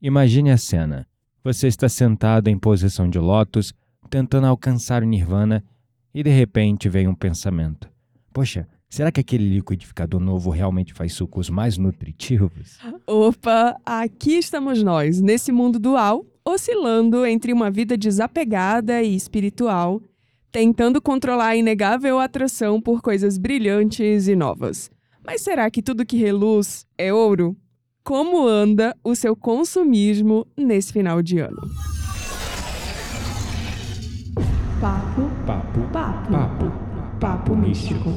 Imagine a cena. Você está sentado em posição de lótus, tentando alcançar o nirvana, e de repente vem um pensamento: Poxa, será que aquele liquidificador novo realmente faz sucos mais nutritivos? Opa, aqui estamos nós, nesse mundo dual, oscilando entre uma vida desapegada e espiritual, tentando controlar a inegável atração por coisas brilhantes e novas. Mas será que tudo que reluz é ouro? Como anda o seu consumismo nesse final de ano? Papo, Papo, papo, papo, papo místico.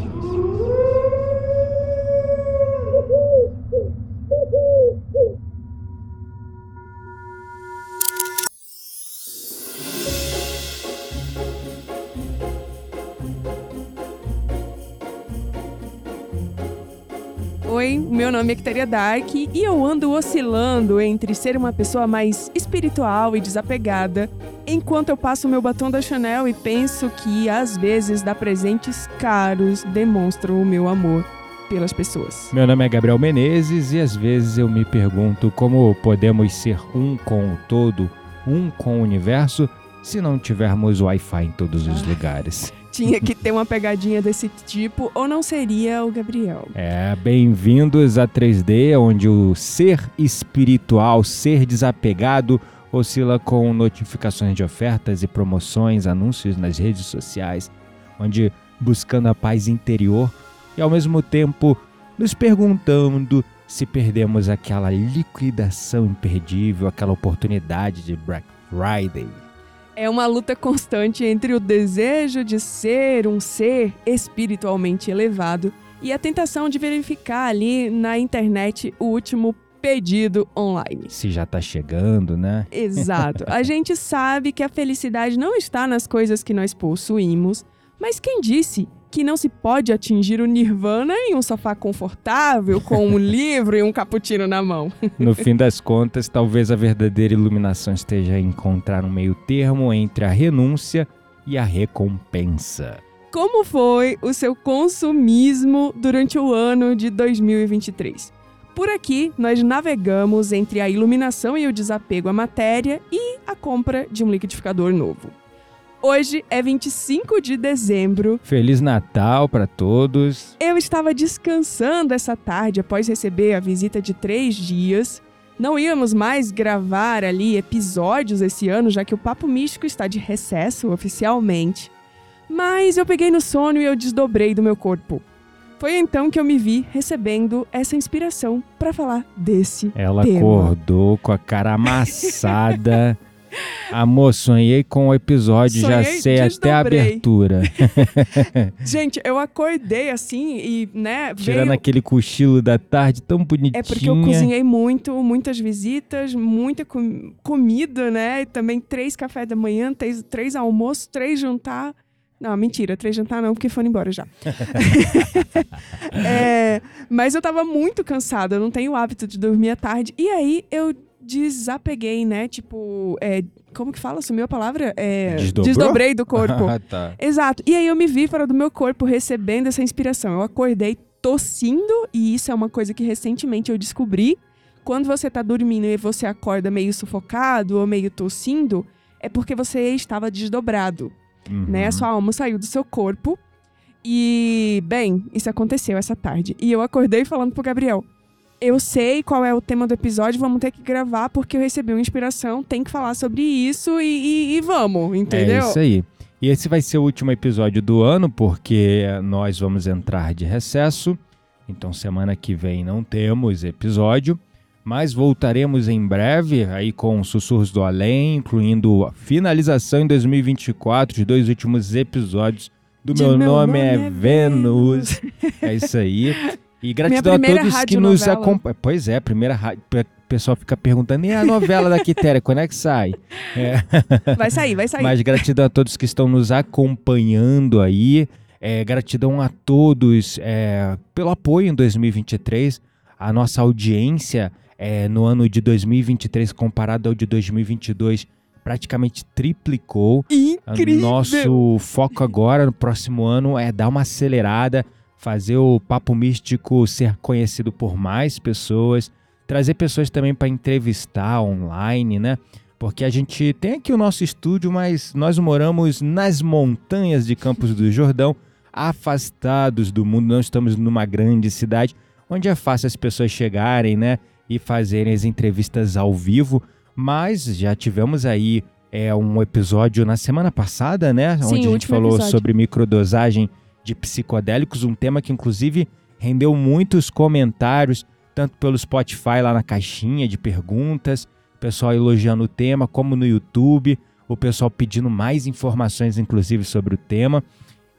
Oi, meu nome é Kiteria Dark e eu ando oscilando entre ser uma pessoa mais espiritual e desapegada, enquanto eu passo meu batom da Chanel e penso que às vezes dar presentes caros demonstram o meu amor pelas pessoas. Meu nome é Gabriel Menezes e às vezes eu me pergunto como podemos ser um com o todo, um com o universo, se não tivermos Wi-Fi em todos os lugares. Tinha que ter uma pegadinha desse tipo ou não seria o Gabriel. É, bem-vindos a 3D, onde o ser espiritual, ser desapegado, oscila com notificações de ofertas e promoções, anúncios nas redes sociais, onde buscando a paz interior e ao mesmo tempo nos perguntando se perdemos aquela liquidação imperdível, aquela oportunidade de Black Friday. É uma luta constante entre o desejo de ser um ser espiritualmente elevado e a tentação de verificar ali na internet o último pedido online. Se já tá chegando, né? Exato. A gente sabe que a felicidade não está nas coisas que nós possuímos, mas quem disse que não se pode atingir o nirvana em um sofá confortável, com um livro e um cappuccino na mão? No fim das contas, talvez a verdadeira iluminação esteja em encontrar um meio termo entre a renúncia e a recompensa. Como foi o seu consumismo durante o ano de 2023? Por aqui, nós navegamos entre a iluminação e o desapego à matéria e a compra de um liquidificador novo. Hoje é 25 de dezembro. Feliz Natal para todos. Eu estava descansando essa tarde após receber a visita de três dias. Não íamos mais gravar ali episódios esse ano, já que o Papo Místico está de recesso oficialmente. Mas eu peguei no sono e eu desdobrei do meu corpo. Foi então que eu me vi recebendo essa inspiração para falar desse Ela tema. acordou com a cara amassada. Amor, sonhei com o episódio, já Sonhei, sei até a abertura. Gente, eu acordei assim e, né, Tirando veio... aquele cochilo da tarde tão bonitinha. É porque eu cozinhei muito, muitas visitas, muita com- comida, né? E também três café da manhã, três, três almoços, três jantar. Não, mentira, três jantar não, porque foram embora já. É, mas eu tava muito cansada, eu não tenho o hábito de dormir à tarde. E aí eu desapeguei, né? Tipo, é, como que fala? Sumiu a palavra? É, Desdobrou? desdobrei do corpo. Ah, tá. Exato. E aí eu me vi fora do meu corpo recebendo essa inspiração. Eu acordei tossindo, e isso é uma coisa que recentemente eu descobri. Quando você tá dormindo e você acorda meio sufocado ou meio tossindo, é porque você estava desdobrado, Uhum. né? A sua alma saiu do seu corpo. E, bem, isso aconteceu essa tarde. E eu acordei falando pro Gabriel: Eu sei qual é o tema do episódio, vamos ter que gravar porque eu recebi uma inspiração, tem que falar sobre isso e, e- e vamos, entendeu? É isso aí. E esse vai ser o último episódio do ano, porque nós vamos entrar de recesso. Então, semana que vem não temos episódio. Mas voltaremos em breve aí com Sussurros do Além, incluindo a finalização em 2024 de dois últimos episódios do De Meu, Meu Nome, Nome é é Vênus. é isso aí. E gratidão a todos que nos acompanham. Pois é, primeira rádio. O pessoal fica perguntando, e a novela da Quitéria, quando é que sai? É. Vai sair, vai sair. Mas gratidão a todos que estão nos acompanhando aí. É, gratidão a todos é, pelo apoio em 2023. A nossa audiência é, no ano de 2023 comparado ao de 2022 praticamente triplicou. Incrível! Nosso foco agora no próximo ano é dar uma acelerada, fazer o Papo Místico ser conhecido por mais pessoas, trazer pessoas também para entrevistar online, né? Porque a gente tem aqui o nosso estúdio, mas nós moramos nas montanhas de Campos do Jordão, afastados do mundo, não estamos numa grande cidade, onde é fácil as pessoas chegarem, né? E fazerem as entrevistas ao vivo. Mas já tivemos aí é, um episódio na semana passada, né? Sim, onde a gente falou episódio. sobre microdosagem de psicodélicos, um tema que inclusive rendeu muitos comentários, tanto pelo Spotify lá na caixinha de perguntas, pessoal elogiando o tema, como no YouTube, o pessoal pedindo mais informações, inclusive, sobre o tema.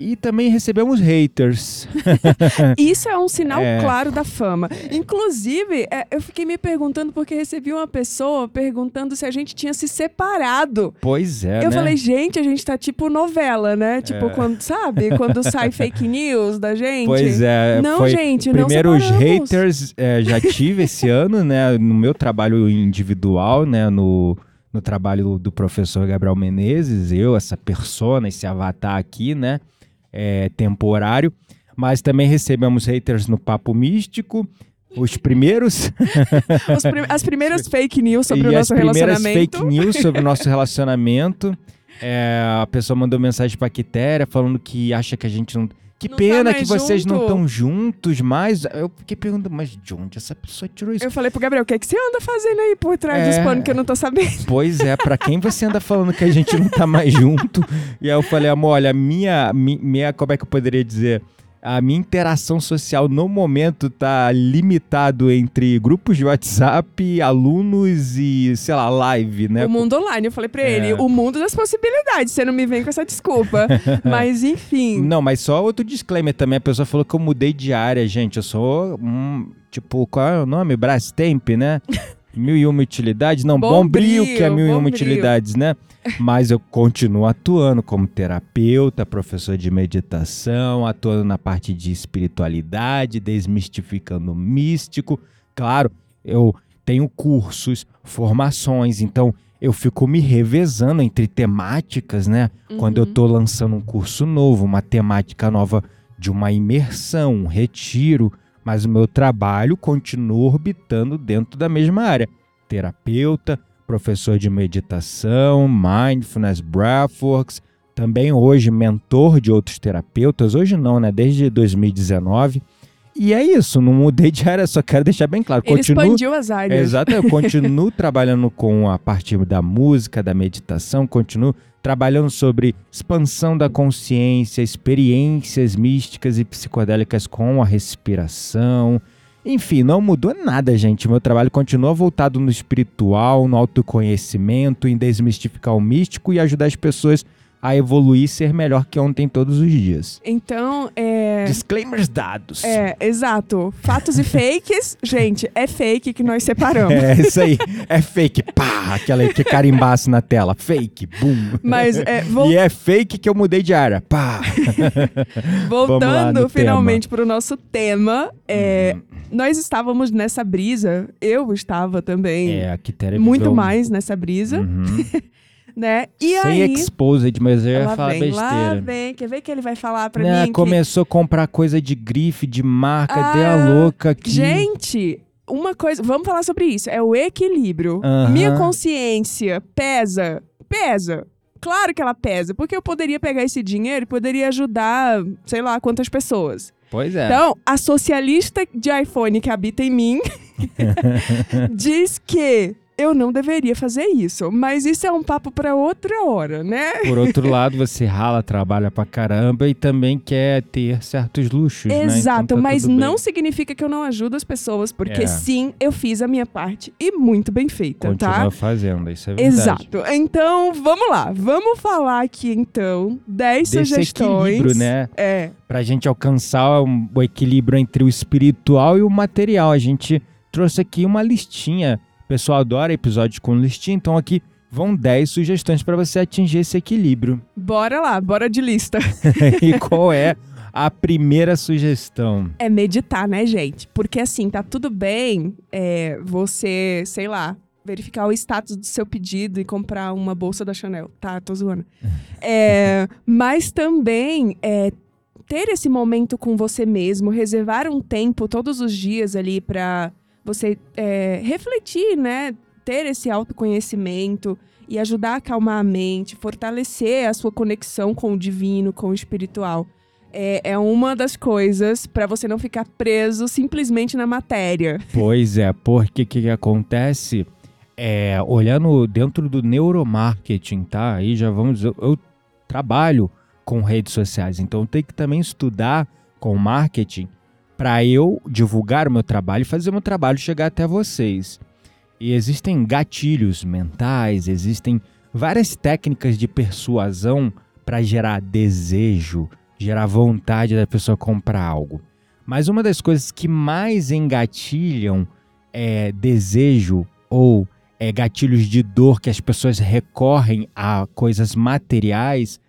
E também recebemos haters. Isso é um sinal É. claro da fama. Inclusive, é, eu fiquei me perguntando porque recebi uma pessoa perguntando se a gente tinha se separado. Pois é, eu né? falei, gente, a gente tá tipo novela, né? Tipo, É. quando, sabe? Quando sai fake news da gente. Pois é, Não, foi gente, não primeiro os haters é, já tive esse ano, né, no meu trabalho individual, né, no, no trabalho do professor Gabriel Menezes, eu, essa persona, esse avatar aqui, né, é, temporário, mas também recebemos haters no Papo Místico, os primeiros Os prim- as primeiras fake news sobre e o as nosso primeiras relacionamento. fake news sobre o nosso relacionamento. É, a pessoa mandou mensagem pra Quitéria falando que acha que a gente não. Que Não tá pena mais que vocês não junto. estão juntos mais. Eu fiquei perguntando, mas de onde essa pessoa tirou isso? Eu falei pro Gabriel, o que, é que você anda fazendo aí por trás É. desse pano que eu não tô sabendo? Pois é, pra quem você anda falando que a gente não tá mais junto? E aí eu falei, amor, olha, minha, mi- minha, como é que eu poderia dizer? A minha interação social no momento tá limitado entre grupos de WhatsApp, alunos e, sei lá, live, né? O mundo online. Eu falei pra É. ele, o mundo das possibilidades. Você não me vem com essa desculpa. Mas enfim. Não, mas só outro disclaimer também. A pessoa falou que eu mudei de área, gente. Eu sou, um, tipo, qual é o nome? Brastemp, né? Mil e uma utilidades? Não, Bombril, Bombril, que é mil e uma utilidades, né? Mas eu continuo atuando como terapeuta, professor de meditação, atuando na parte de espiritualidade, desmistificando o místico. Claro, eu tenho cursos, formações, então eu fico me revezando entre temáticas, né? Quando eu Uhum. tô lançando um curso novo, uma temática nova de uma imersão, um retiro, mas o meu trabalho continua orbitando dentro da mesma área. Terapeuta, professor de meditação, mindfulness, breathworks, também hoje mentor de outros terapeutas, hoje não, né? Desde 2019. E é isso, não mudei de área, só quero deixar bem claro. Ele continuo expandiu as áreas. Exato, eu continuo trabalhando com a parte da música, da meditação, continuo trabalhando sobre expansão da consciência, experiências místicas e psicodélicas com a respiração. Enfim, não mudou nada, gente. Meu trabalho continua voltado no espiritual, no autoconhecimento, em desmistificar o místico e ajudar as pessoas a evoluir e ser melhor que ontem todos os dias. Então, é. Disclaimers dados. É, exato. Fatos e fakes, gente, é fake que nós separamos. É isso aí. É fake. Pá! Aquela que carimbasse na tela. Fake. Boom. Mas é, vol- E é fake que eu mudei de área. Pá! Lá voltando finalmente para o nosso tema, é, Uhum. nós estávamos nessa brisa, eu estava também É, a muito mais nessa brisa, Uhum. né? E Sem aí, exposed, mas eu ia lá falar vem, lá besteira. vem, quer ver que ele vai falar pra Né, mim que... começou a comprar coisa de grife, de marca, Ah, deu a louca aqui. Gente, uma coisa, vamos falar sobre isso, é o equilíbrio. Aham. Minha consciência pesa, pesa. Claro que ela pesa, porque eu poderia pegar esse dinheiro e poderia ajudar, sei lá, quantas pessoas. Pois é. Então, a socialista de iPhone que habita em mim diz que eu não deveria fazer isso. Mas isso é um papo para outra hora, né? Por outro lado, você rala, trabalha pra caramba e também quer ter certos luxos, né? Então Exato, tá mas não significa que eu não ajudo as pessoas, porque É. sim, eu fiz a minha parte e muito bem feita, Continua tá? fazendo, isso é verdade. Exato. Então, vamos lá. Vamos falar aqui então 10 Desse sugestões. equilíbrio, né? É. Pra gente alcançar um- o equilíbrio entre o espiritual e o material. A gente trouxe aqui uma listinha. Pessoal adora episódios com listinha, então aqui vão 10 sugestões para você atingir esse equilíbrio. Bora lá, bora de lista. e qual é a primeira sugestão? É meditar, né, gente? Porque assim, tá tudo bem é, você, sei lá, verificar o status do seu pedido e comprar uma bolsa da Chanel. Tá, tô zoando. É, mas também é, ter esse momento com você mesmo, reservar um tempo todos os dias ali pra você é, refletir, né? Ter esse autoconhecimento e ajudar a acalmar a mente, fortalecer a sua conexão com o divino, com o espiritual. É, é uma das coisas para você não ficar preso simplesmente na matéria. Pois é, porque o que, que acontece? É, olhando dentro do neuromarketing, tá? Aí já vamos. Eu, eu trabalho com redes sociais, então tenho que também estudar com marketing para eu divulgar o meu trabalho e fazer o meu trabalho chegar até vocês. E existem gatilhos mentais, existem várias técnicas de persuasão para gerar desejo, gerar vontade da pessoa comprar algo. Mas uma das coisas que mais engatilham é desejo ou é, gatilhos de dor que as pessoas recorrem a coisas materiais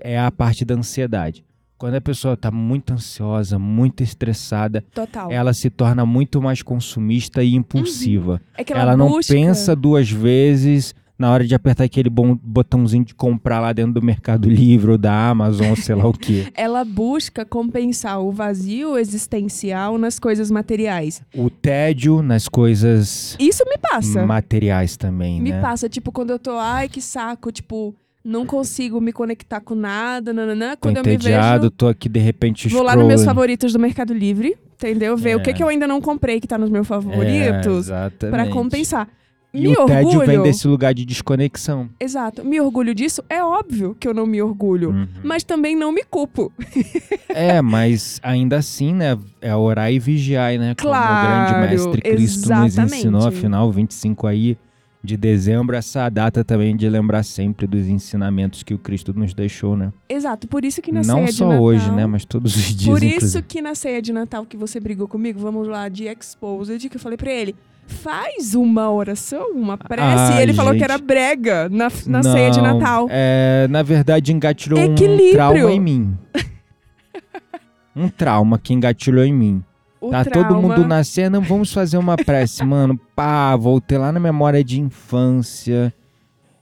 é a parte da ansiedade. Quando a pessoa está muito ansiosa, muito estressada, Total. ela se torna muito mais consumista e impulsiva. É que ela, Ela não busca- pensa duas vezes na hora de apertar aquele bom botãozinho de comprar lá dentro do Mercado Livre ou da Amazon, ou sei lá o quê. Ela busca compensar o vazio existencial nas coisas materiais. O tédio nas coisas Isso me passa. materiais também, Me né? passa, tipo, quando eu tô, ai, que saco, tipo, não consigo me conectar com nada, nananã. Tô Quando eu me vejo, tô aqui de repente vou lá nos meus favoritos do Mercado Livre, entendeu? Ver o que É. que eu ainda não comprei que tá nos meus favoritos, é, exatamente. compensar. E me o tédio orgulho. vem desse lugar de desconexão. Exato. Me orgulho disso? É óbvio que eu não me orgulho. Uhum. Mas também não me culpo. É, mas ainda assim, né? É orar e vigiar, né? Como o Claro, grande mestre Cristo nos exatamente. ensinou, afinal, 25 aí de dezembro, essa data também de lembrar sempre dos ensinamentos que o Cristo nos deixou, né? Exato. Por isso que na Não ceia de só Natal... hoje, né? Mas todos os dias, Por isso inclusive. que na ceia de Natal que você brigou comigo, vamos lá, de Exposed, que eu falei pra ele, faz uma oração, uma prece. Ai, e ele falou que gente. era brega na, na ceia de Não, Natal. É, na verdade, engatilhou um Equilíbrio. trauma em mim. um trauma que engatilhou em mim. O Tá trauma, todo mundo na cena, vamos fazer uma prece, mano. Pá, voltei lá na memória de infância.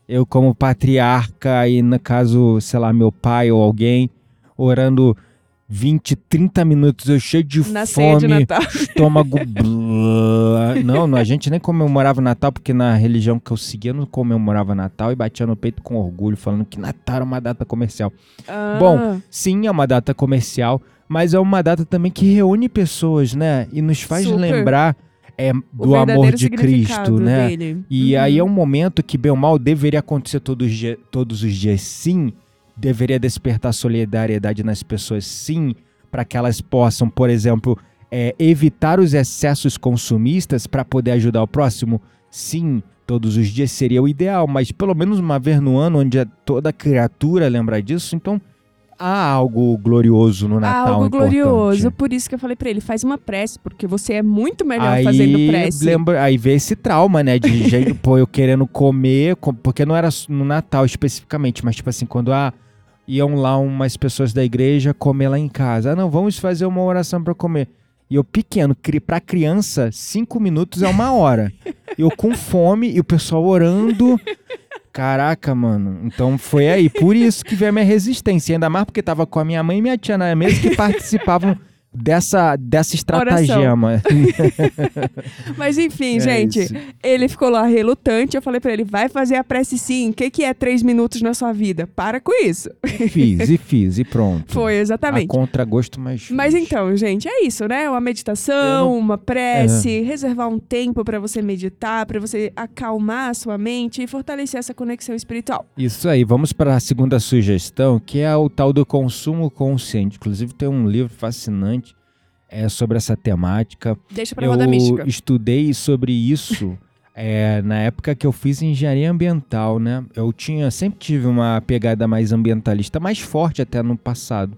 Eu, como patriarca, e no caso, sei lá, meu pai ou alguém, orando 20, 30 minutos, eu cheio de Na de fome, Natal. estômago. blá. não, não, a gente nem comemorava Natal, porque na religião que eu seguia não comemorava Natal e batia no peito com orgulho, falando que Natal era uma data comercial. Ah, Bom, Sim, é uma data comercial, mas é uma data também que reúne pessoas, né? E nos faz Super. lembrar é, do amor de Cristo, né? dele. E Uhum. aí é um momento que, bem ou mal, deveria acontecer todos os, dia- todos os dias, sim. Deveria despertar solidariedade nas pessoas, sim, para que elas possam, por exemplo, é, evitar os excessos consumistas para poder ajudar o próximo. Sim, todos os dias seria o ideal, mas pelo menos uma vez no ano, onde é toda criatura lembra disso, então há algo glorioso no Natal. Algo importante. glorioso. Por isso que eu falei pra ele, faz uma prece, porque você é muito melhor aí, fazendo prece. Lembra, aí vê esse trauma, né? De gente, pô, eu querendo comer, co- porque não era no Natal especificamente, mas tipo assim, quando ah, iam lá umas pessoas da igreja comer lá em casa. Ah, não, vamos fazer uma oração pra comer. E eu pequeno, pra criança, cinco minutos é uma hora. Eu com fome e o pessoal orando. Caraca, mano. Então foi aí. Por isso que veio a minha resistência. Ainda mais porque tava com a minha mãe e minha tia na mesa que participavam dessa, dessa estratagema. Mas enfim, É gente, isso. ele ficou lá relutante. Eu falei pra ele, vai fazer a prece sim. O que, que é três minutos na sua vida? Para com isso. Fiz e fiz e pronto. Foi, A exatamente. contragosto, mas. Mas então, gente, é isso, né? Uma meditação, Eu uma prece, reservar um tempo pra você meditar, pra você acalmar a sua mente e fortalecer essa conexão espiritual. Isso aí, vamos para a segunda sugestão, que é o tal do consumo consciente. Inclusive, tem um livro fascinante é, sobre essa temática. Deixa pra Eu roda mística. estudei sobre isso é, na época que eu fiz engenharia ambiental, né? Eu tinha, sempre tive uma pegada mais ambientalista, mais forte até no passado.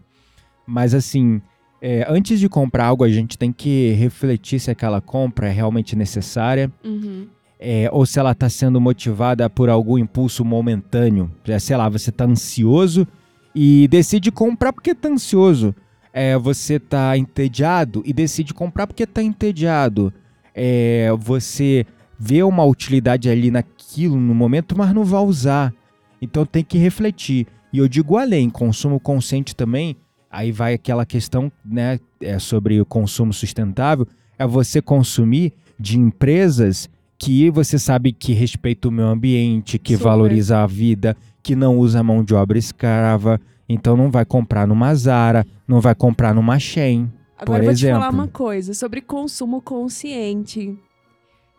Mas assim, é, antes de comprar algo, a gente tem que refletir se aquela compra é realmente necessária. Uhum. é, ou se ela está sendo motivada por algum impulso momentâneo. É, sei lá, você está ansioso e decide comprar porque está ansioso. É, você está entediado e decide comprar porque está entediado. É, você vê uma utilidade ali naquilo no momento, mas não vai usar. Então tem que refletir. E eu digo além, consumo consciente também. Aí vai aquela questão, né, é, sobre o consumo sustentável. É você consumir de empresas que você sabe que respeita o meio ambiente, que Super. valoriza a vida, que não usa mão de obra escrava. Então não vai comprar numa Zara, não vai comprar numa Shein. Agora Por eu vou te falar uma coisa sobre consumo consciente.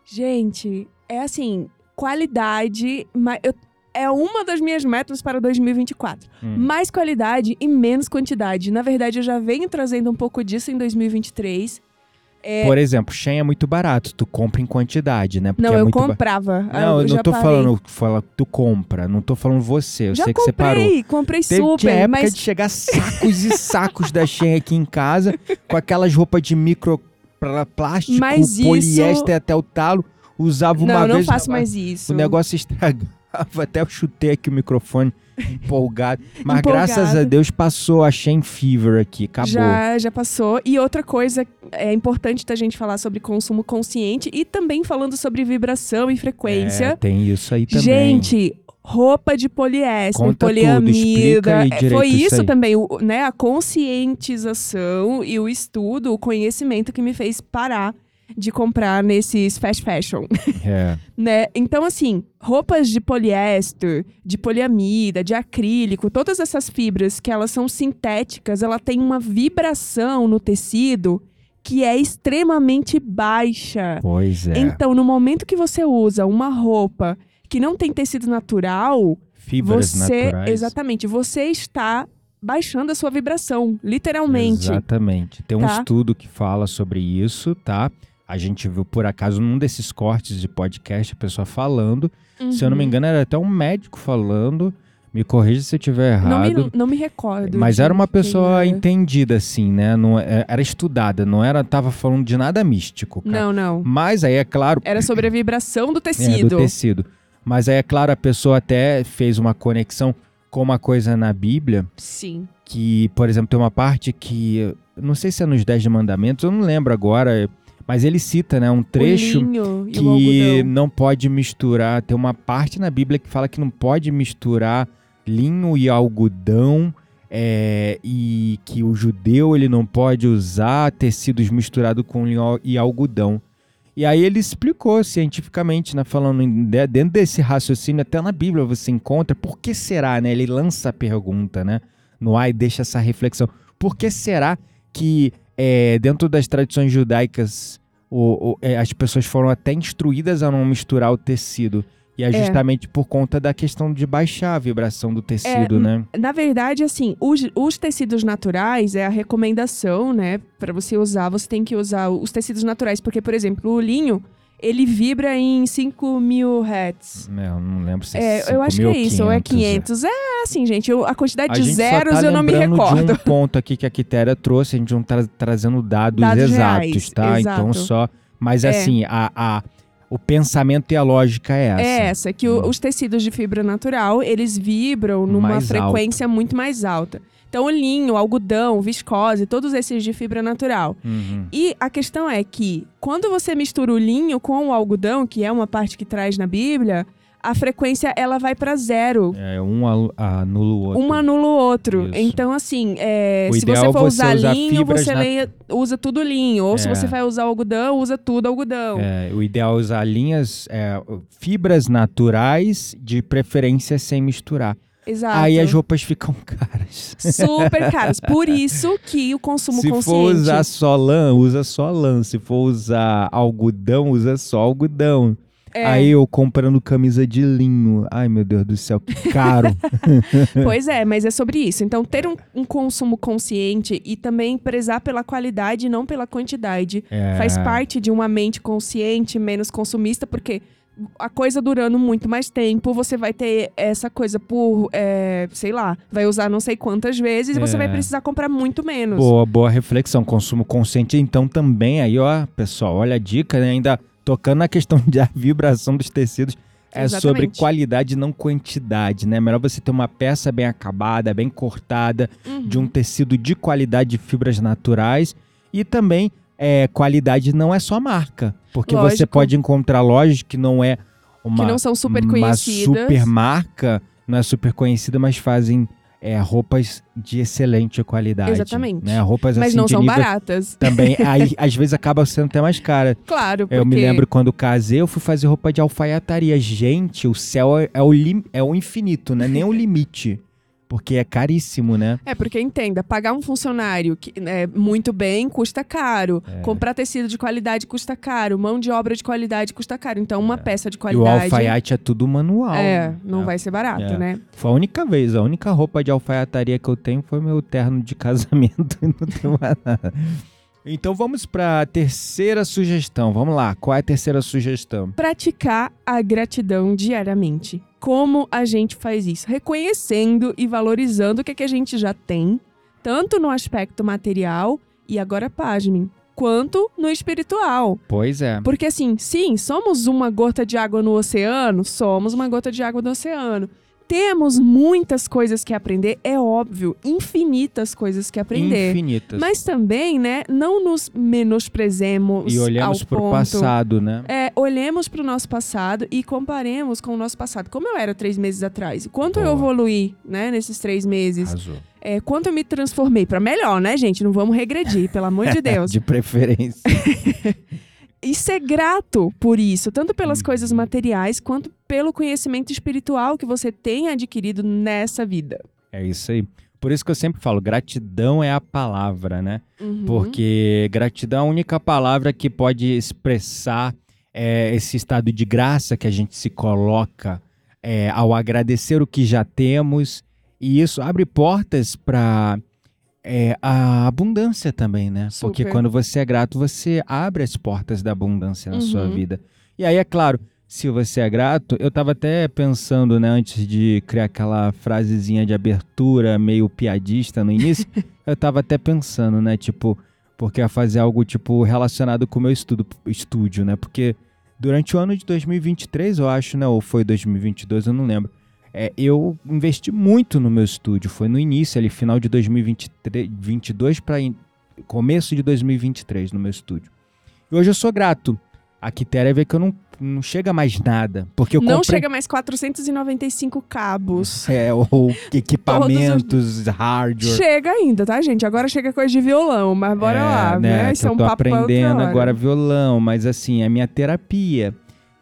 Gente, é assim, qualidade, eu- é uma das minhas metas para 2024. Hum. Mais qualidade e menos quantidade. Na verdade, eu já venho trazendo um pouco disso em 2023. Por exemplo, Shein é muito barato, tu compra em quantidade, né? Porque não, é eu muito ba- comprava. Não, eu não tô parei. falando fala, tu compra, não tô falando você, eu Já sei que você parou. comprei, comprei Teve super, tinha época mas de chegar sacos e sacos da Shein aqui em casa, com aquelas roupas de micro plástico, Mas isso- poliéster até o talo, usava uma não, não vez, faço mais isso. o negócio estragava, até eu chutei aqui o microfone empolgado, mas Empolgado. graças a Deus passou a Shein Fever aqui, acabou. Já, já passou. E outra coisa é importante da gente falar sobre consumo consciente e também falando sobre vibração e frequência. É, tem isso aí também. Gente, roupa de poliéster, Conta tudo, poliamida. é, direito Foi isso isso também, o- né? A conscientização e o estudo, o conhecimento que me fez parar de comprar nesses fast fashion. É. né? Então, assim, roupas de poliéster, de poliamida, de acrílico, todas essas fibras que elas são sintéticas, ela tem uma vibração no tecido que é extremamente baixa. Pois é. Então, no momento que você usa uma roupa que não tem tecido natural, Fibras você naturais. exatamente, você está baixando a sua vibração, literalmente. Exatamente. Tem um Tá. estudo que fala sobre isso, tá? A gente viu por acaso num desses cortes de podcast a pessoa falando. Se eu não me Uhum. engano, era até um médico falando. Me corrija se eu estiver Não errado. me, não me recordo. Mas era uma pessoa entendida, assim, né? Não, é- era estudada, não era tava falando de nada místico. Cara. Não, não. Mas aí, é claro, Era sobre a vibração do é, tecido. do tecido. Mas aí, é claro, a pessoa até fez uma conexão com uma coisa na Bíblia Sim. que, por exemplo, tem uma parte que, não sei se é nos Dez Mandamentos, eu não lembro agora, mas ele cita, né, um trecho que não pode misturar, tem uma parte na Bíblia que fala que não pode misturar linho e algodão, é, e que o judeu ele não pode usar tecidos misturados com linho e algodão. E aí ele explicou cientificamente, né, falando dentro desse raciocínio, até na Bíblia você encontra, por que será, né? Ele lança a pergunta, né, no ar e deixa essa reflexão. Por que será que é, dentro das tradições judaicas o- o- é, as pessoas foram até instruídas a não misturar o tecido? E é É. justamente por conta da questão de baixar a vibração do tecido, né? Na verdade, assim, os, os tecidos naturais é a recomendação, né? Pra você usar, você tem que usar os tecidos naturais. Porque, por exemplo, o linho, ele vibra em 5 mil hertz. É, eu não lembro se É, é eu acho que é isso, ou é 5.500, 500. É assim, gente, eu- a quantidade A de gente zeros tá eu não me recordo. de um ponto aqui que a Quitéria trouxe, a gente não tá trazendo dados, Dados exatos, reais, tá? exato. Então só. Mas É. assim, a, a- o pensamento e a lógica é essa. É essa, que o- Hum. os tecidos de fibra natural, eles vibram numa Mais frequência muito mais alta. Então, o linho, algodão, viscose, todos esses de fibra natural. Uhum. E a questão é que, quando você mistura o linho com o algodão, que é uma parte que traz na Bíblia, a frequência ela vai para zero. É, um alu- anula o outro. Um anula o outro. Isso. Então, assim, é, se você é for você usar linho, você leia- usa tudo linho. Ou se É. você vai usar algodão, usa tudo algodão. É, o ideal é usar linhas, é, fibras naturais, de preferência sem misturar. Exato. Aí as roupas ficam caras. Super caras. Por isso que o consumo Se consciente. for usar só lã, usa só lã. Se for usar algodão, usa só algodão. É, Aí eu comprando camisa de linho. Ai, meu Deus do céu, que caro. Pois é, mas é sobre isso. Então, ter um, um consumo consciente e também prezar pela qualidade e não pela quantidade. É, Faz parte de uma mente consciente, menos consumista, porque a coisa durando muito mais tempo, você vai ter essa coisa por, é, sei lá, vai usar não sei quantas vezes e você É. vai precisar comprar muito menos. Boa, boa reflexão. Consumo consciente, então também aí, ó, pessoal, olha a dica, né? Ainda tocando na questão da vibração dos tecidos. É sobre Exatamente. qualidade, não quantidade, né? Melhor você ter uma peça bem acabada, bem cortada, Uhum. de um tecido de qualidade de fibras naturais. E também, é, qualidade não é só marca. Porque você Lógico. pode encontrar lojas que não é uma, que não são super uma conhecidas. super marca, não é super conhecida, mas fazem é, roupas de excelente qualidade. Exatamente. Né? Roupas Mas assim não são nível baratas. também. Aí, às vezes acaba sendo até mais cara. Claro, porque... Eu me lembro quando casei, eu fui fazer roupa de alfaiataria. Gente, o céu é, é o, lim, é o infinito, né? Nem o limite. Porque é caríssimo, né? É, porque entenda, pagar um funcionário que, é, muito bem custa caro. É. Comprar tecido de qualidade custa caro. Mão de obra de qualidade custa caro. Então, uma peça de E o qualidade. alfaiate é tudo manual. É, né? não É. vai ser barato, É. né? Foi a única vez, a única roupa de alfaiataria que eu tenho foi meu terno de casamento não tenho mais nada. Então vamos para a terceira sugestão. Vamos lá, qual é a terceira sugestão? Praticar a gratidão diariamente. Como a gente faz isso? Reconhecendo e valorizando o que, é que a gente já tem, tanto no aspecto material, e agora pasmem, quanto no espiritual. Pois é. Porque assim, sim, somos uma gota de água no oceano, somos uma gota de água no oceano. Temos muitas coisas que aprender, é óbvio, infinitas coisas que aprender. Infinitas. Mas também, né, não nos menosprezemos e olhamos ao pro ponto... passado, né? É, olhemos para o nosso passado e comparemos com o nosso passado. Como eu era três meses atrás? Quanto eu Boa. evoluí, né, nesses três meses? Arrasou. É, quanto eu me transformei para melhor, né, gente? Não vamos regredir, pelo amor de Deus. De preferência. E ser grato por isso, tanto pelas Uhum. coisas materiais quanto pelo conhecimento espiritual que você tem adquirido nessa vida. é isso aí. Por isso que eu sempre falo, gratidão é a palavra, né? Uhum. Porque gratidão é a única palavra que pode expressar é, esse estado de graça que a gente se coloca é, ao agradecer o que já temos. E isso abre portas para a abundância também, né? Porque Super. quando você é grato, você abre as portas da abundância na sua Uhum. vida. E aí, é claro, se você é grato, eu tava até pensando, né, antes de criar aquela frasezinha de abertura meio piadista no início, eu tava até pensando, né, tipo, porque ia fazer algo tipo relacionado com o meu estudo, estúdio, né? Porque durante o ano de 2023, eu acho, né, ou foi 2022, eu não lembro. É, eu investi muito no meu estúdio, foi no início, ali final de 2022 para começo de 2023 no meu estúdio. E hoje eu sou grato. A Quitéria vê que eu não, não chega mais nada, porque eu Não comprei chega mais 495 cabos. é, ou equipamentos, hardware. Chega ainda, tá, gente? Agora chega coisa de violão, mas bora É, lá, né? Isso é eu um tô papo aprendendo agora violão, mas assim, é minha terapia.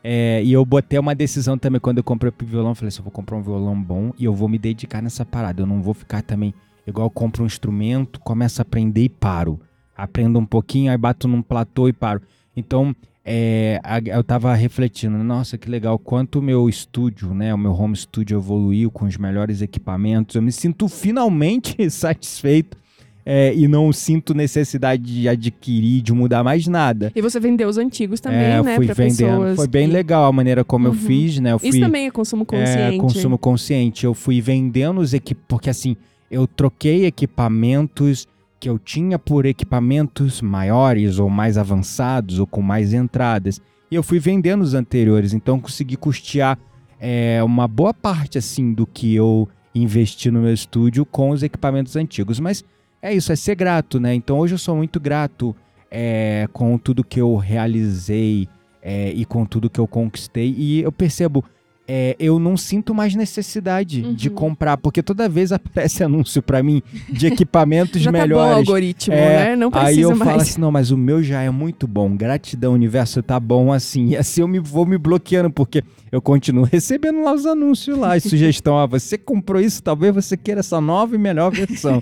É, e eu botei uma decisão também quando eu comprei o violão, falei assim, eu vou comprar um violão bom e eu vou me dedicar nessa parada. Eu não vou ficar também igual eu compro um instrumento, começo a aprender e paro. Aprendo um pouquinho, aí bato num platô e paro. Então, é, eu tava refletindo, nossa, que legal, quanto o meu estúdio, né, o meu home studio evoluiu com os melhores equipamentos. Eu me sinto finalmente satisfeito é, e não sinto necessidade de adquirir, de mudar mais nada. E você vendeu os antigos também, é, né? fui vendendo. pessoas. Foi bem legal a maneira como eu Uhum. fiz, né? Eu fui, Isso também é consumo consciente. é, consumo consciente. Eu fui vendendo os equipamentos, porque assim, eu troquei equipamentos que eu tinha por equipamentos maiores ou mais avançados ou com mais entradas. E eu fui vendendo os anteriores, então consegui custear é, uma boa parte assim do que eu investi no meu estúdio com os equipamentos antigos. Mas é isso, é ser grato, né? Então hoje eu sou muito grato é, com tudo que eu realizei é, e com tudo que eu conquistei. E eu percebo, é, eu não sinto mais necessidade de Uhum. comprar, porque toda vez aparece anúncio pra mim de equipamentos Já tá bom o melhores. algoritmo, É, né? Não Aí precisa eu mais. falo assim, não, mas o meu já é muito bom. Gratidão, universo tá bom assim. E assim eu me, vou me bloqueando, porque eu continuo recebendo lá os anúncios lá, as sugestão. Ah, você comprou isso, talvez você queira essa nova e melhor versão.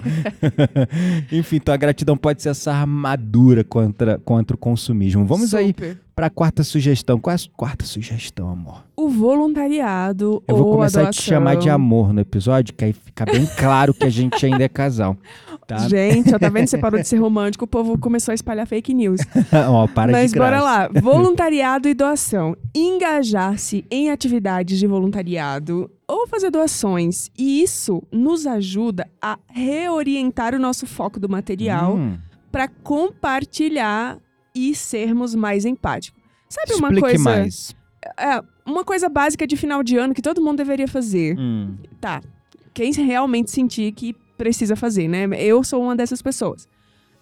Enfim, então a gratidão pode ser essa armadura contra, contra o consumismo. Vamos aí Super. pra quarta sugestão. Qual é a quarta sugestão, amor? O voluntariado Eu ou vou começar a a te chamar de amor no episódio, que aí fica bem claro que a gente ainda é casal. Tá? Gente, ó, tá vendo? Você parou de ser romântico, o povo começou a espalhar fake news. Ó, para Mas de graça. bora lá. Voluntariado e doação. Engajar-se em atividades de voluntariado ou fazer doações. E isso nos ajuda a reorientar o nosso foco do material Hum, para compartilhar e sermos mais empáticos. Sabe uma explique coisa, mais. é, uma coisa básica de final de ano que todo mundo deveria fazer. Hum, Tá. Quem realmente sentir que precisa fazer, né? Eu sou uma dessas pessoas.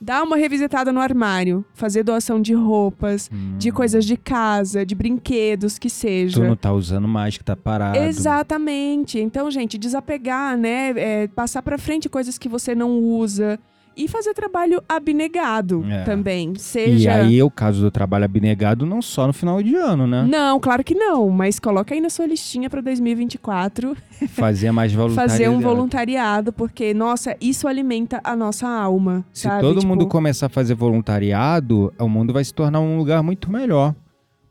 dar uma revisitada no armário, fazer doação de roupas, de coisas de casa, de brinquedos, que seja. Hum. Tu não tá usando mais, que tá parado. Exatamente. Então, gente, desapegar, né? É, passar pra frente coisas que você não usa. E fazer trabalho abnegado É. também. E Seja. aí, o caso do trabalho abnegado, não só no final de ano, né? Não, claro que não. Mas coloca aí na sua listinha pra 2024 Fazer mais voluntariado. fazer um voluntariado, porque, nossa, isso alimenta a nossa alma. Se sabe? todo Tipo, mundo começar a fazer voluntariado, o mundo vai se tornar um lugar muito melhor.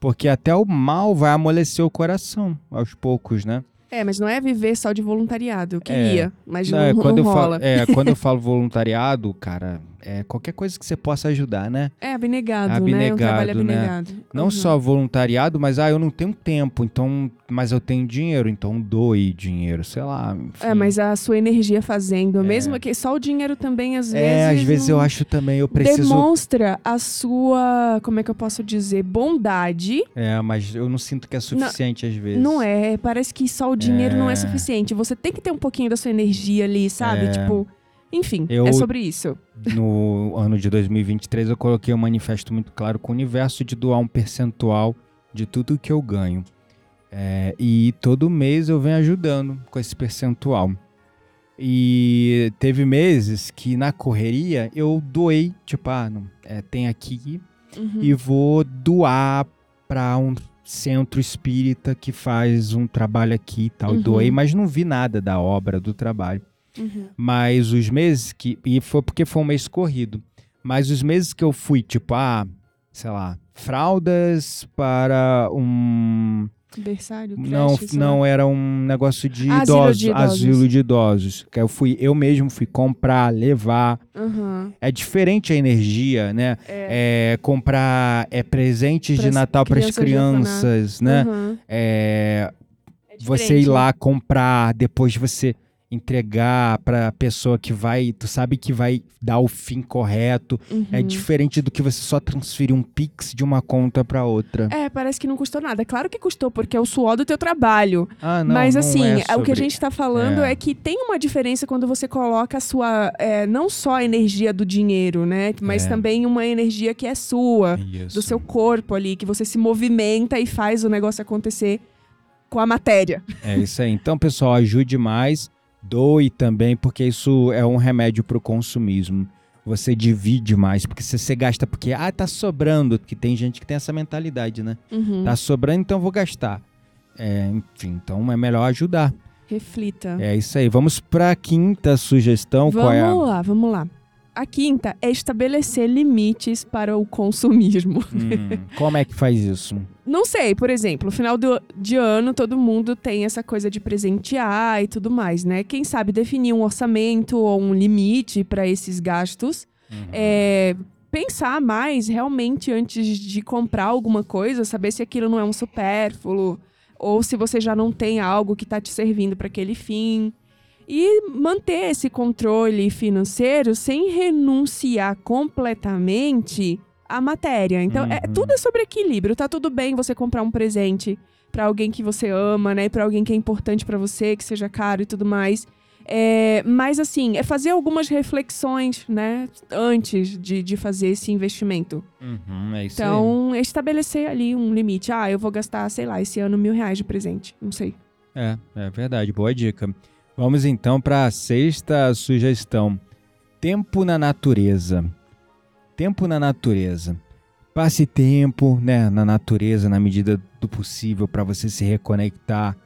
Porque até o mal vai amolecer o coração, aos poucos, né? É, mas não é viver só de voluntariado. Eu É. queria, mas não, é, não quando, eu rola. falo, é, quando eu falo voluntariado, cara, é qualquer coisa que você possa ajudar, né? É abnegado, né? Um Abnegado, trabalho né? abnegado. Não Uhum. só voluntariado, mas ah, eu não tenho tempo, então, mas eu tenho dinheiro, então doe dinheiro, sei lá. enfim. É, mas a sua energia fazendo, mesmo que só o dinheiro também às vezes. É, às vezes não eu acho também, eu preciso. Demonstra a sua, como é que eu posso dizer, bondade. É, mas eu não sinto que é suficiente às vezes. Não é, parece que só o dinheiro não É. é suficiente. Você tem que ter um pouquinho da sua energia ali, sabe? É. Tipo, enfim, Eu- é sobre isso. No ano de 2023, eu coloquei um manifesto muito claro com o universo de doar um percentual de tudo que eu ganho. É, e todo mês eu venho ajudando com esse percentual. E teve meses que na correria eu doei, tipo, ah, não, é, tem aqui Uhum. e vou doar para um centro espírita que faz um trabalho aqui e tal. Uhum. Doei, mas não vi nada da obra, do trabalho. Uhum. Mas os meses que. E foi porque foi um mês corrido. Mas os meses que eu fui, tipo, ah, sei lá, fraldas para um. Berçário, não, creche, não lá. era um negócio de Asilo idosos, de idosos. asilo de idosos. Que eu fui, eu mesmo fui comprar, levar. Uhum. É diferente a energia, né? É, comprar é, presentes de Pras Natal para as crianças de né? Uhum. É, É você ir diferente, lá comprar, depois você entregar para a pessoa que vai, tu sabe que vai dar o fim correto. Uhum. É diferente do que você só transferir um pix de uma conta para outra. É, parece que não custou nada. Claro que custou, porque é o suor do teu trabalho. Ah, não, Mas não assim, é o que a sobre- gente tá falando É. é. que tem uma diferença quando você coloca a sua. é, não só a energia do dinheiro, né? Mas É. também uma energia que é sua, Isso. do seu corpo ali, que você se movimenta e faz o negócio acontecer com a matéria. É isso aí. Então, pessoal, ajude mais, doe também, porque isso é um remédio pro consumismo. Você divide mais, porque se você gasta porque, ah, tá sobrando, porque tem gente que tem essa mentalidade, né? Uhum. Tá sobrando, então vou gastar. É, enfim, então é melhor ajudar. Reflita. É isso aí. Vamos pra quinta sugestão. Qual é a... Vamos lá, vamos lá. A quinta é estabelecer limites para o consumismo. Hum, como é que faz isso? Não sei, por exemplo, final do, de ano todo mundo tem essa coisa de presentear e tudo mais, né? Quem sabe definir um orçamento ou um limite para esses gastos. É, pensar mais realmente antes de comprar alguma coisa, saber se aquilo não é um supérfluo ou se você já não tem algo que está te servindo para aquele fim. E manter esse controle financeiro sem renunciar completamente à matéria. Então, é, Uhum. tudo é sobre equilíbrio. Tá tudo bem você comprar um presente para alguém que você ama, né? Para alguém que é importante para você, que seja caro e tudo mais. É, mas assim, é fazer algumas reflexões, né? Antes de, de fazer esse investimento. Uhum, é isso aí. Então, estabelecer ali um limite. Ah, eu vou gastar, sei lá, esse ano mil reais de presente. Não sei. É, é verdade. Boa dica. Vamos então para a sexta sugestão. Tempo na natureza. Tempo na natureza. Passe tempo, né, na natureza na medida do possível para você se reconectar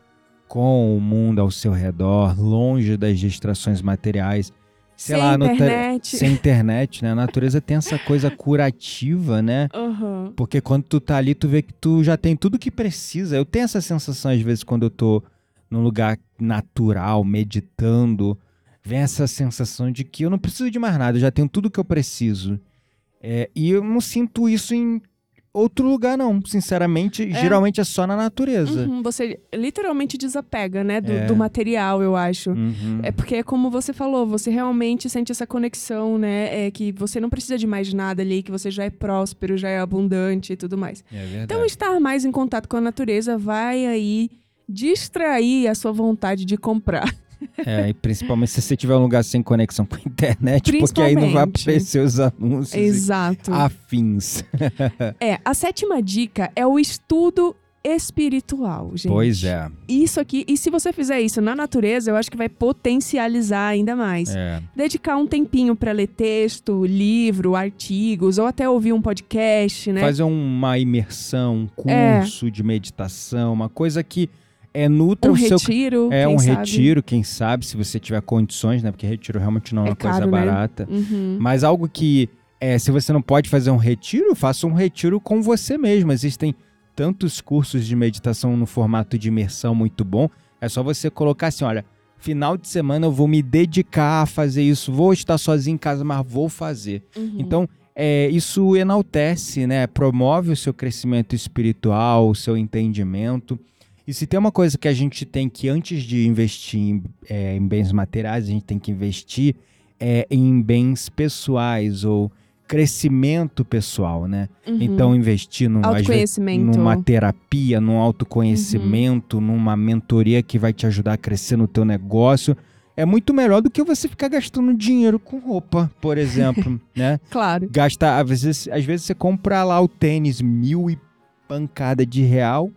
com o mundo ao seu redor, longe das distrações materiais. Sei Sem lá, te- internet. sem internet, né? A natureza tem essa coisa curativa, né? Aham. Porque quando tu tá ali, tu vê que tu já tem tudo que precisa. Eu tenho essa sensação, às vezes, quando eu tô num lugar natural, meditando, vem essa sensação de que eu não preciso de mais nada, eu já tenho tudo que eu preciso. É, e eu não sinto isso em outro lugar, não. Sinceramente, geralmente é só na natureza. Uhum, Você literalmente desapega, né? Do, É. do material, eu acho. Uhum. É porque é como você falou, você realmente sente essa conexão, né? É que você não precisa de mais nada ali, que você já é próspero, já é abundante e tudo mais. É. Então, estar mais em contato com a natureza vai aí distrair a sua vontade de comprar. É, e principalmente se você tiver um lugar sem conexão com a internet, porque aí não vai aparecer os anúncios Exato. afins. É, a sétima dica é o estudo espiritual, gente. Pois é. Isso aqui, e se você fizer isso na natureza, eu acho que vai potencializar ainda mais. é. Dedicar um tempinho pra ler texto, livro, artigos, ou até ouvir um podcast, né? Fazer uma imersão, um É. curso de meditação, uma coisa que é nutra um o seu retiro, É quem um sabe. retiro, quem sabe, se você tiver condições, né? Porque retiro realmente não é É uma coisa caro, né? barata. Uhum. Mas algo que, é, se você não pode fazer um retiro, faça um retiro com você mesmo. Existem tantos cursos de meditação no formato de imersão muito bom. É só você colocar assim, olha, final de semana eu vou me dedicar a fazer isso. Vou estar sozinho em casa, mas vou fazer. Uhum. Então, é, isso enaltece, né? Promove o seu crescimento espiritual, o seu entendimento. E se tem uma coisa que a gente tem que, antes de investir em, é, em bens materiais, a gente tem que investir é, em bens pessoais ou crescimento pessoal, né? Uhum. Então, investir num, numa terapia, num autoconhecimento, numa mentoria que vai te ajudar a crescer no teu negócio. É muito melhor do que você ficar gastando dinheiro com roupa, por exemplo, né? Claro. Gasta, às vezes, às vezes você compra lá o tênis mil e pancada de real,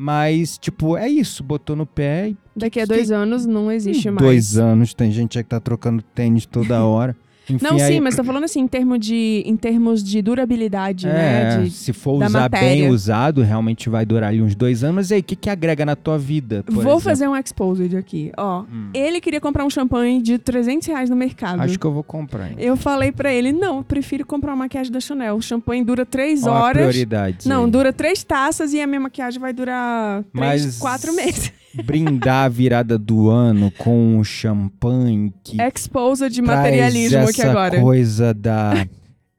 mas, tipo, é isso, botou no pé e Daqui a dois anos não existe em mais. dois anos tem gente aí que tá trocando tênis toda hora. Enfim, Não, aí- sim, mas tô falando assim, em, termo de, em termos de durabilidade, É, né? De, se for usar matéria. bem usado, realmente vai durar ali uns dois anos. E aí, o que, que agrega na tua vida? Vou exemplo? fazer um exposed aqui, ó. Hum. Ele queria comprar um champanhe de 300 reais no mercado. Acho que eu vou comprar. hein? Eu falei pra ele, não, eu prefiro comprar uma maquiagem da Chanel. O champanhe dura três Ó, a horas. prioridade. Não, aí. dura três taças e a minha maquiagem vai durar três, Mas- quatro meses. Brindar a virada do ano com um champanhe que Exposed de traz materialismo essa aqui agora. coisa da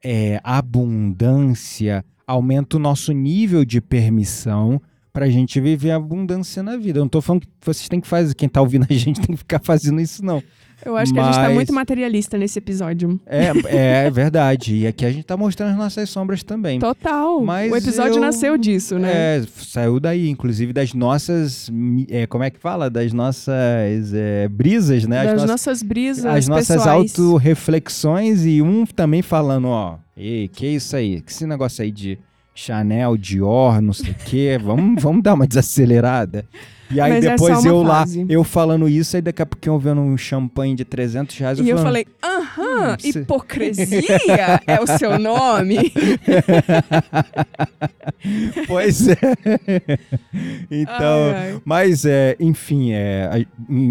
é, abundância aumenta o nosso nível de permissão pra gente viver a abundância na vida. Eu não tô falando que vocês têm que fazer, quem tá ouvindo a gente tem que ficar fazendo isso, não. Eu acho que a gente tá Mas- muito materialista nesse episódio. É, é verdade. E aqui a gente tá mostrando as nossas sombras também. Total. Mas o episódio eu- nasceu disso, né? É, saiu daí, inclusive das nossas. é, como é que fala? Das nossas é, brisas, né? As das nossas, nossas brisas as nossas autorreflexões e um também falando, ó, ei, que isso aí? Que esse negócio aí de Chanel, Dior, não sei o quê, vamos, vamos dar uma desacelerada. E aí Mas é depois uma eu lá, fase. eu falando isso, aí daqui a pouco eu vendo um champanhe de 300 reais, eu E eu falando, falei, aham, Hum, hipocrisia é o seu nome? pois é. então, Ai, ai. Mas, é, enfim, é,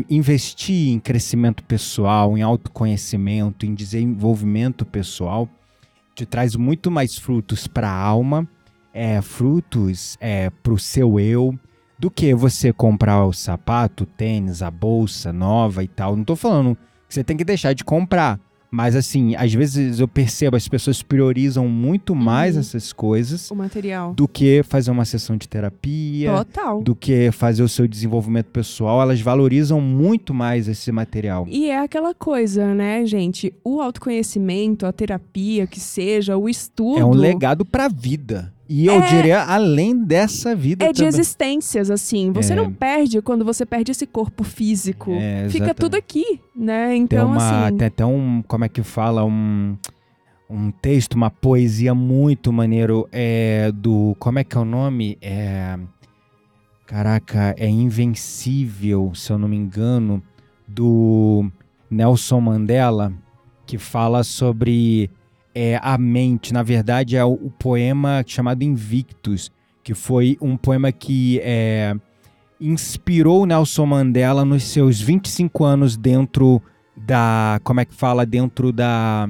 investir em crescimento pessoal, em autoconhecimento, em desenvolvimento pessoal, te traz muito mais frutos para a alma, é, frutos é, para o seu eu, do que você comprar o sapato, o tênis, a bolsa nova e tal. Não tô falando que você tem que deixar de comprar. Mas, assim, às vezes eu percebo as pessoas priorizam muito mais Uhum. essas coisas O material. do que fazer uma sessão de terapia, Total. do que fazer o seu desenvolvimento pessoal, elas valorizam muito mais esse material. E é aquela coisa, né, gente? O autoconhecimento, a terapia, que seja, o estudo. É um legado para a vida. E eu É- diria além dessa vida É de também. existências, assim. Você É. não perde quando você perde esse corpo físico. É, Fica tudo aqui, né? Tem Então, uma, assim. tem até um, como é que fala, um, um texto, uma poesia muito maneiro é do, como é que é o nome? É, caraca, é Invencível, se eu não me engano, do Nelson Mandela, que fala sobre é, a mente. Na verdade, é o, o poema chamado Invictus, que foi um poema que é, inspirou Nelson Mandela nos seus 25 anos dentro da. Como é que fala? Dentro da.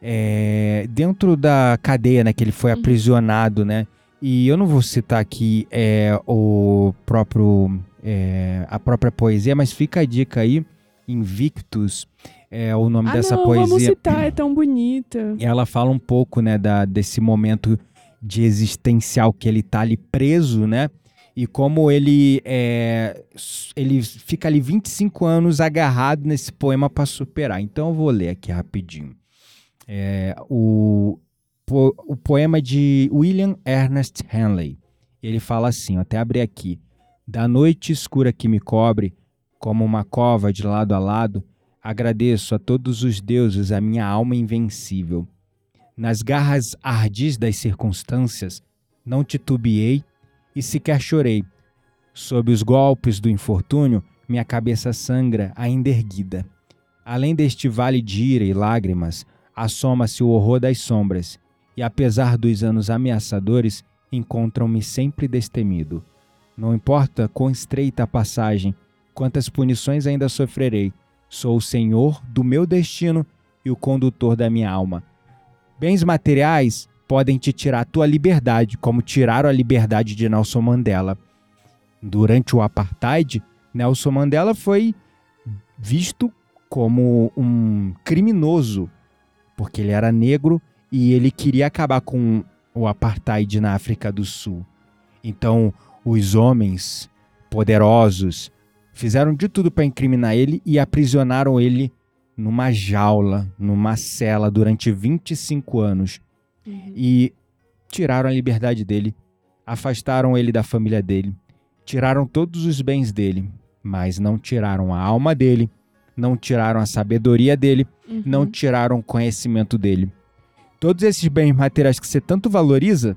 é, dentro da cadeia, né? Que ele foi Uhum. aprisionado, né? E eu não vou citar aqui é, o próprio. é, a própria poesia, mas fica a dica aí. Invictus é o nome ah, dessa não, poesia. vamos citar, é tão bonita. E ela fala um pouco, né, da, desse momento de existencial que ele tá ali preso, né? E como ele é, ele fica ali 25 anos agarrado nesse poema para superar. Então eu vou ler aqui rapidinho. É, o, po- o poema de William Ernest Henley. Ele fala assim, até abri aqui. Da noite escura que me cobre, como uma cova de lado a lado, agradeço a todos os deuses a minha alma invencível. Nas garras ardis das circunstâncias, não titubeei e sequer chorei. Sob os golpes do infortúnio, minha cabeça sangra ainda erguida. Além deste vale de ira e lágrimas, assoma-se o horror das sombras, e apesar dos anos ameaçadores, encontram-me sempre destemido. Não importa quão estreita a passagem, quantas punições ainda sofrerei, sou o senhor do meu destino e o condutor da minha alma. Bens materiais podem te tirar a tua liberdade, como tiraram a liberdade de Nelson Mandela. Durante o apartheid, Nelson Mandela foi visto como um criminoso, porque ele era negro e ele queria acabar com o apartheid na África do Sul. Então, os homens poderosos fizeram de tudo para incriminar ele e aprisionaram ele numa jaula, numa cela durante 25 anos. Uhum. E tiraram a liberdade dele, afastaram ele da família dele, tiraram todos os bens dele, mas não tiraram a alma dele, não tiraram a sabedoria dele, Uhum. não tiraram o conhecimento dele. Todos esses bens materiais que você tanto valoriza,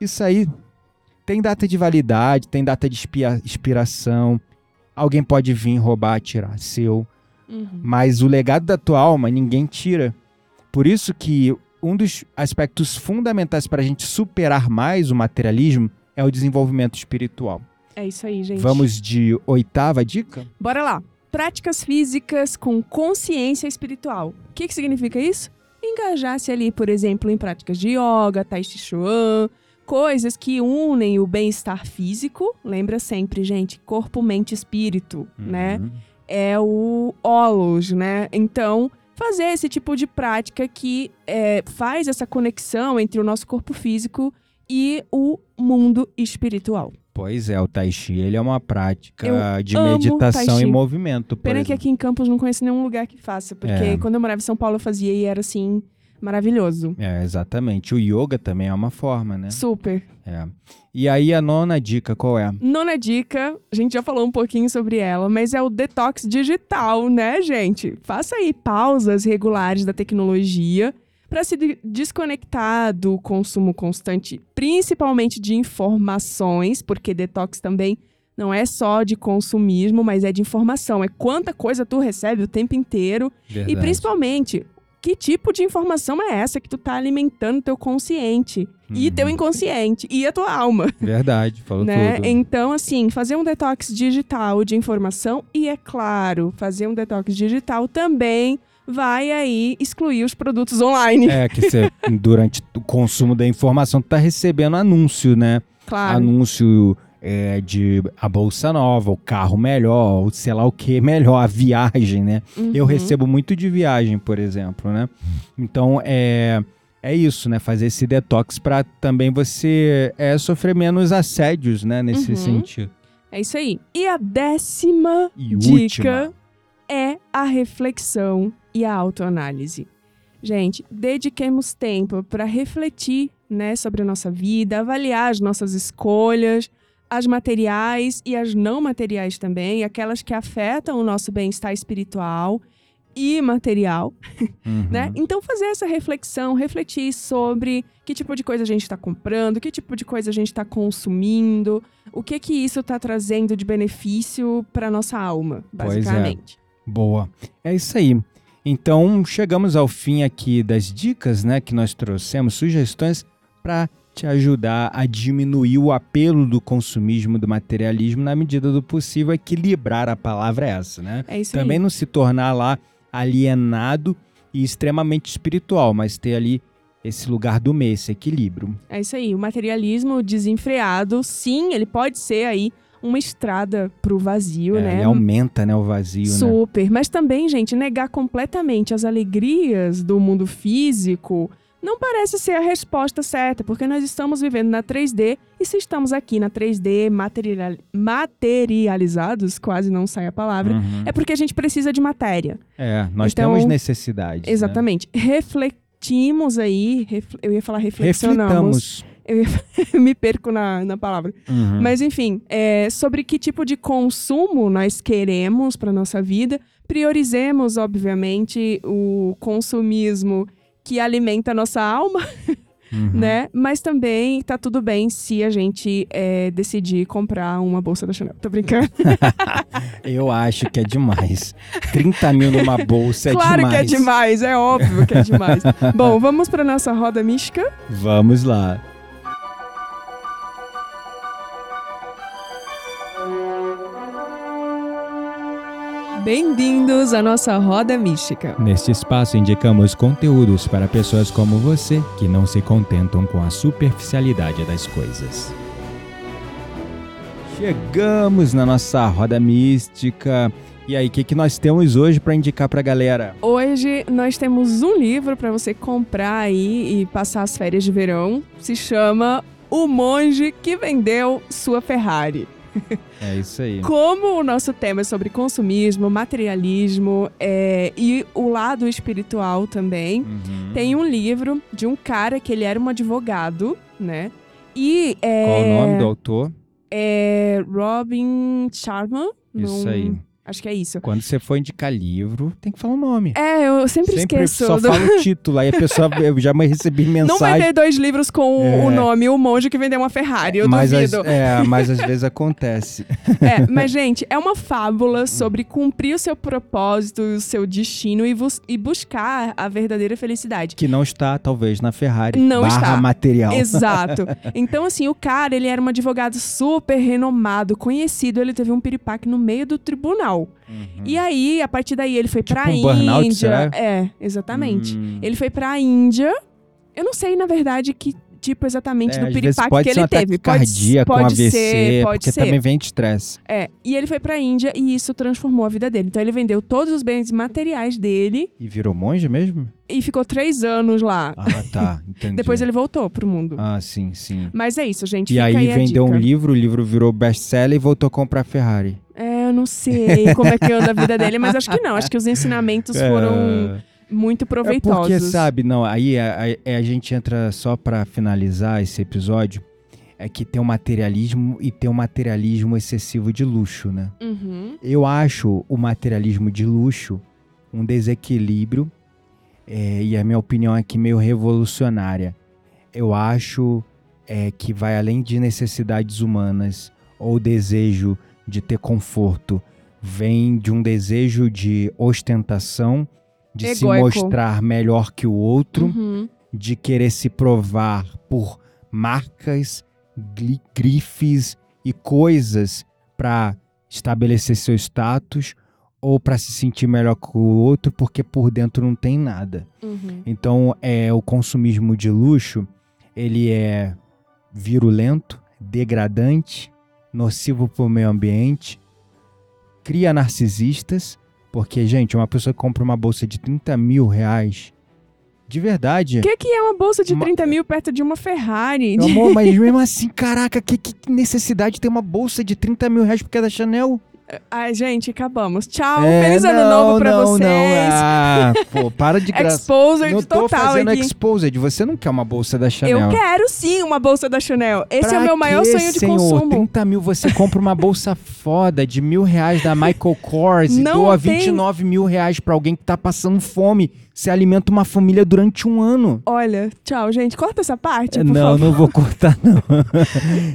isso aí tem data de validade, tem data de expiração. Alguém pode vir roubar, tirar seu, Uhum. mas o legado da tua alma ninguém tira. Por isso que um dos aspectos fundamentais para a gente superar mais o materialismo é o desenvolvimento espiritual. É isso aí, gente. Vamos de oitava dica? Bora lá. Práticas físicas com consciência espiritual. O que, que significa isso? Engajar-se ali, por exemplo, em práticas de yoga, tai chi chuan, coisas que unem o bem-estar físico. Lembra sempre, gente, corpo, mente, espírito, né? Uhum. é o holos, né? Então, fazer esse tipo de prática que é, faz essa conexão entre o nosso corpo físico e o mundo espiritual. Pois é, o Tai Chi ele é uma prática Eu de meditação e movimento. Pena que exemplo. aqui em Campos não conheço nenhum lugar que faça, porque É. quando eu morava em São Paulo eu fazia e era assim maravilhoso. É, exatamente. O yoga também é uma forma, né? Super. É. E aí a nona dica qual é? Nona dica, a gente já falou um pouquinho sobre ela, mas é o detox digital, né, gente? Faça aí pausas regulares da tecnologia para se de- desconectar do consumo constante, principalmente de informações, porque detox também não é só de consumismo, mas é de informação. É quanta coisa tu recebe o tempo inteiro e Verdade. principalmente que tipo de informação é essa que tu tá alimentando teu consciente e Uhum. teu inconsciente e a tua alma Verdade, falou né? tudo. Então, assim, fazer um detox digital de informação e, é claro, fazer um detox digital também vai aí excluir os produtos online. É que você, durante o consumo da informação, tu tá recebendo anúncio, né? Claro. Anúncio é, de a bolsa nova, o carro melhor, o sei lá o que melhor, a viagem, né? Eu Uhum. recebo muito de viagem, por exemplo, né? Então é é isso, né? Fazer esse detox para também você é, sofrer menos assédios, né? Nesse Uhum. sentido. É isso aí. E a décima E dica última. é a reflexão e a autoanálise. Gente, dediquemos tempo para refletir, né, sobre a nossa vida, avaliar as nossas escolhas, as materiais e as não materiais também, aquelas que afetam o nosso bem-estar espiritual e material, Uhum. né? Então fazer essa reflexão, refletir sobre que tipo de coisa a gente está comprando, que tipo de coisa a gente está consumindo, o que que isso está trazendo de benefício para nossa alma, Pois é. basicamente. Boa. É isso aí. Então, chegamos ao fim aqui das dicas, né, que nós trouxemos, sugestões para te ajudar a diminuir o apelo do consumismo, do materialismo, na medida do possível, equilibrar a palavra é essa, né? É isso Também aí. não se tornar lá alienado e extremamente espiritual, mas ter ali esse lugar do meio, esse equilíbrio. É isso aí. O materialismo desenfreado, sim, ele pode ser aí uma estrada pro vazio, É, né? Ele aumenta, né, o vazio, né? Super. Mas também, gente, negar completamente as alegrias do mundo físico não parece ser a resposta certa, porque nós estamos vivendo na 3D e se estamos aqui na 3D material- materializados, quase não sai a palavra, Uhum. é porque a gente precisa de matéria. É, nós Então, temos necessidades. né? Exatamente. Refletimos aí, refl- eu ia falar reflexionamos. Reflitamos. Eu me perco na, na palavra. Uhum. Mas enfim, é, sobre que tipo de consumo nós queremos para nossa vida. Priorizemos, obviamente, o consumismo que alimenta a nossa alma, Uhum. né? Mas também tá tudo bem se a gente é, decidir comprar uma bolsa da Chanel. Tô brincando. Eu acho que é demais. 30 mil numa bolsa é claro demais. que é demais, é óbvio que é demais. Bom, vamos para nossa roda mística. Vamos lá. Bem-vindos à nossa roda mística. Neste espaço indicamos conteúdos para pessoas como você que não se contentam com a superficialidade das coisas. Chegamos na nossa roda mística. E aí, o que, que nós temos hoje para indicar pra galera? Hoje nós temos um livro para você comprar aí e passar as férias de verão. Se chama O Monge que Vendeu Sua Ferrari. É isso aí. Como o nosso tema é sobre consumismo, materialismo é, e o lado espiritual também, Uhum. tem um livro de um cara que ele era um advogado, né? E é, Qual o nome do autor? é Robin Sharma. Isso não- aí. Acho que é isso. Quando você for indicar livro, tem que falar o nome. É, eu sempre, esqueço. só do- fala o título. Aí a pessoa, eu já recebi Não mensagem. vender dois livros com o- É. o nome O Monge que Vendeu uma Ferrari, eu mas, duvido. é, mas às vezes acontece. É, mas, gente, é uma fábula sobre cumprir o seu propósito, o seu destino e, e buscar a verdadeira felicidade. Que não está, talvez, na Ferrari. Não está. material. Exato. Então, assim, o cara, ele era um advogado super renomado, conhecido, ele teve um piripaque no meio do tribunal. Uhum. E aí, a partir daí, ele foi pra Tipo um burnout, Índia. será? É, exatamente. Hum. Ele foi pra Índia. Eu não sei, na verdade, que tipo exatamente É, do piripaque que ser ele teve. Pode, pode AVC, ser, pode porque ser. também vem de estresse. É, e ele foi pra Índia e isso transformou a vida dele. Então ele vendeu todos os bens materiais dele E virou monge mesmo? e ficou três anos lá. Ah, tá. Entendi. Depois ele voltou pro mundo. Ah, sim, sim. Mas é isso, gente. E aí aí vendeu um livro, o livro virou best-seller e voltou a comprar Ferrari. É, não sei como é que anda a vida dele, mas acho que não. Acho que os ensinamentos foram muito É proveitosos. porque, sabe, não, aí a, a- a gente entra só pra finalizar esse episódio, é que tem o materialismo e tem o materialismo excessivo de luxo, né? Uhum. Eu acho o materialismo de luxo um desequilíbrio, é, e a minha opinião aqui meio revolucionária. Eu acho é, que vai além de necessidades humanas ou desejo de ter conforto, vem de um desejo de ostentação, de se Egóico. mostrar melhor que o outro, Uhum. de querer se provar por marcas, grifes e coisas para estabelecer seu status ou para se sentir melhor que o outro porque por dentro não tem nada. Uhum. Então, é o consumismo de luxo, ele é virulento, degradante, nocivo para o meio ambiente, cria narcisistas, porque, gente, uma pessoa que compra uma bolsa de 30 mil reais, de verdade, O que, que é uma bolsa de Uma- 30 mil perto de uma Ferrari? meu amor, mas mesmo assim, caraca, que, que necessidade de ter uma bolsa de 30 mil reais porque é da Chanel? Ai, gente, acabamos. Tchau. É, Feliz ano não, novo pra não, vocês. Não, ah, pô, para de graça. Exposed Não tô total fazendo aqui. exposed. Você não quer uma bolsa da Chanel. Eu quero sim uma bolsa da Chanel. Esse é Pra o meu maior sonho de senhor? consumo. 30 mil, você compra uma bolsa foda de mil reais da Michael Kors e doa tem. 29 mil reais pra alguém que tá passando fome. Você alimenta uma família durante um ano. Olha, tchau, gente. Corta essa parte, por não, favor. não vou cortar, não.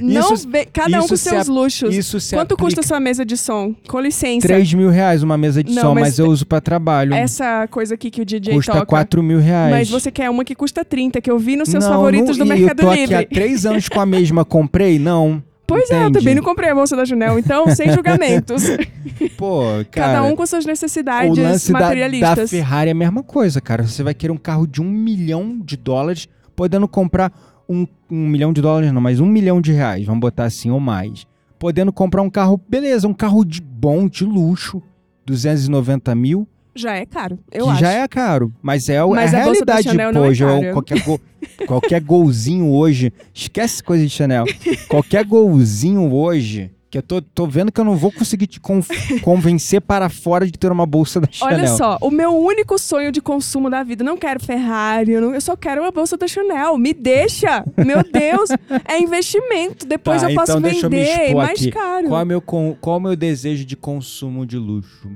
Não Isso- cada um com se seus luxos. Isso Quanto custa aplica- sua mesa de som? Com licença. 3 mil reais uma mesa de Não, som, mas mas, eu uso pra trabalho. Essa coisa aqui que o DJ Custa toca. 4 mil reais. Mas você quer uma que custa 30, que eu vi nos seus não, favoritos não, do Mercado eu tô Livre. aqui há 3 anos com a mesma, comprei? Não. Pois é, eu também não comprei a bolsa da Chanel, então sem julgamentos. Pô, cara. Cada um com suas o necessidades lance da, materialistas. da Ferrari é a mesma coisa, cara. Você vai querer um carro de um milhão de dólares, podendo comprar um, um milhão de dólares, não, mas um milhão de reais, vamos botar assim ou mais. Podendo comprar um carro, beleza, um carro de bom, de luxo, 290 mil, Já é caro, eu que acho. já é caro. Mas é, o- Mas é a a realidade, pô. é qualquer, gol, qualquer golzinho hoje, esquece coisa de Chanel. qualquer golzinho hoje, Que eu tô, tô vendo que eu não vou conseguir te con- convencer para fora de ter uma bolsa da Chanel. Olha só, o meu único sonho de consumo da vida, não quero Ferrari, eu, não- eu só quero uma bolsa da Chanel. Me deixa! Meu Deus! é investimento. Depois Tá, eu posso então eu vender expor mais aqui. caro. Qual é meu, qual é o meu desejo de consumo de luxo?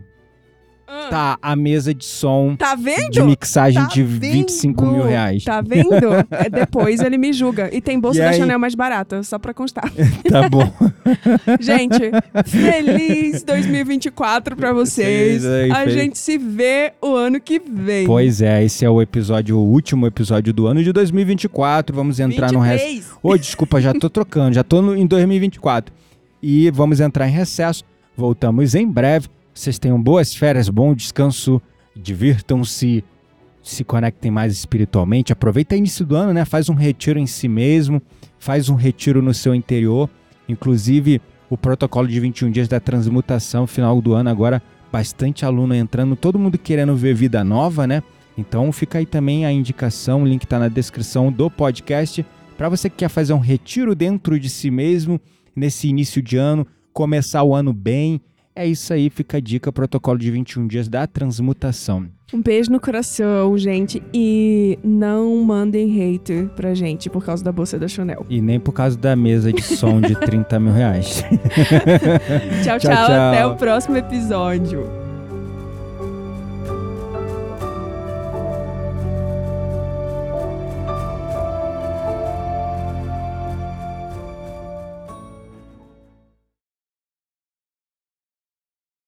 Ah, Tá, a mesa de som Tá vendo? de mixagem Tá de 25 vendo? mil reais. Tá vendo? É, depois ele me julga. E tem bolsa E da aí? Chanel mais barata, só pra constar. Tá bom. Gente, feliz 2024 pra vocês. Aí, A feliz. gente se vê o ano que vem. Pois é, esse é o episódio, o último episódio do ano de 2024. Vamos entrar no resto. 23. Ô, desculpa, já tô trocando, já tô no- em 2024. E vamos entrar em recesso. Voltamos em breve. Vocês tenham boas férias, bom descanso, divirtam-se, se conectem mais espiritualmente. Aproveita início do ano, né? Faz um retiro em si mesmo, faz um retiro no seu interior. Inclusive, o protocolo de 21 dias da transmutação, final do ano agora, bastante aluno entrando, todo mundo querendo ver vida nova, né? Então fica aí também a indicação, o link está na descrição do podcast para você que quer fazer um retiro dentro de si mesmo nesse início de ano, começar o ano bem. É isso aí, fica a dica, protocolo de 21 dias da transmutação. Um beijo no coração, gente. E não mandem hater pra gente por causa da bolsa da Chanel. E nem por causa da mesa de som de 30 mil reais. tchau, Tchau, tchau. tchau. Até o próximo episódio.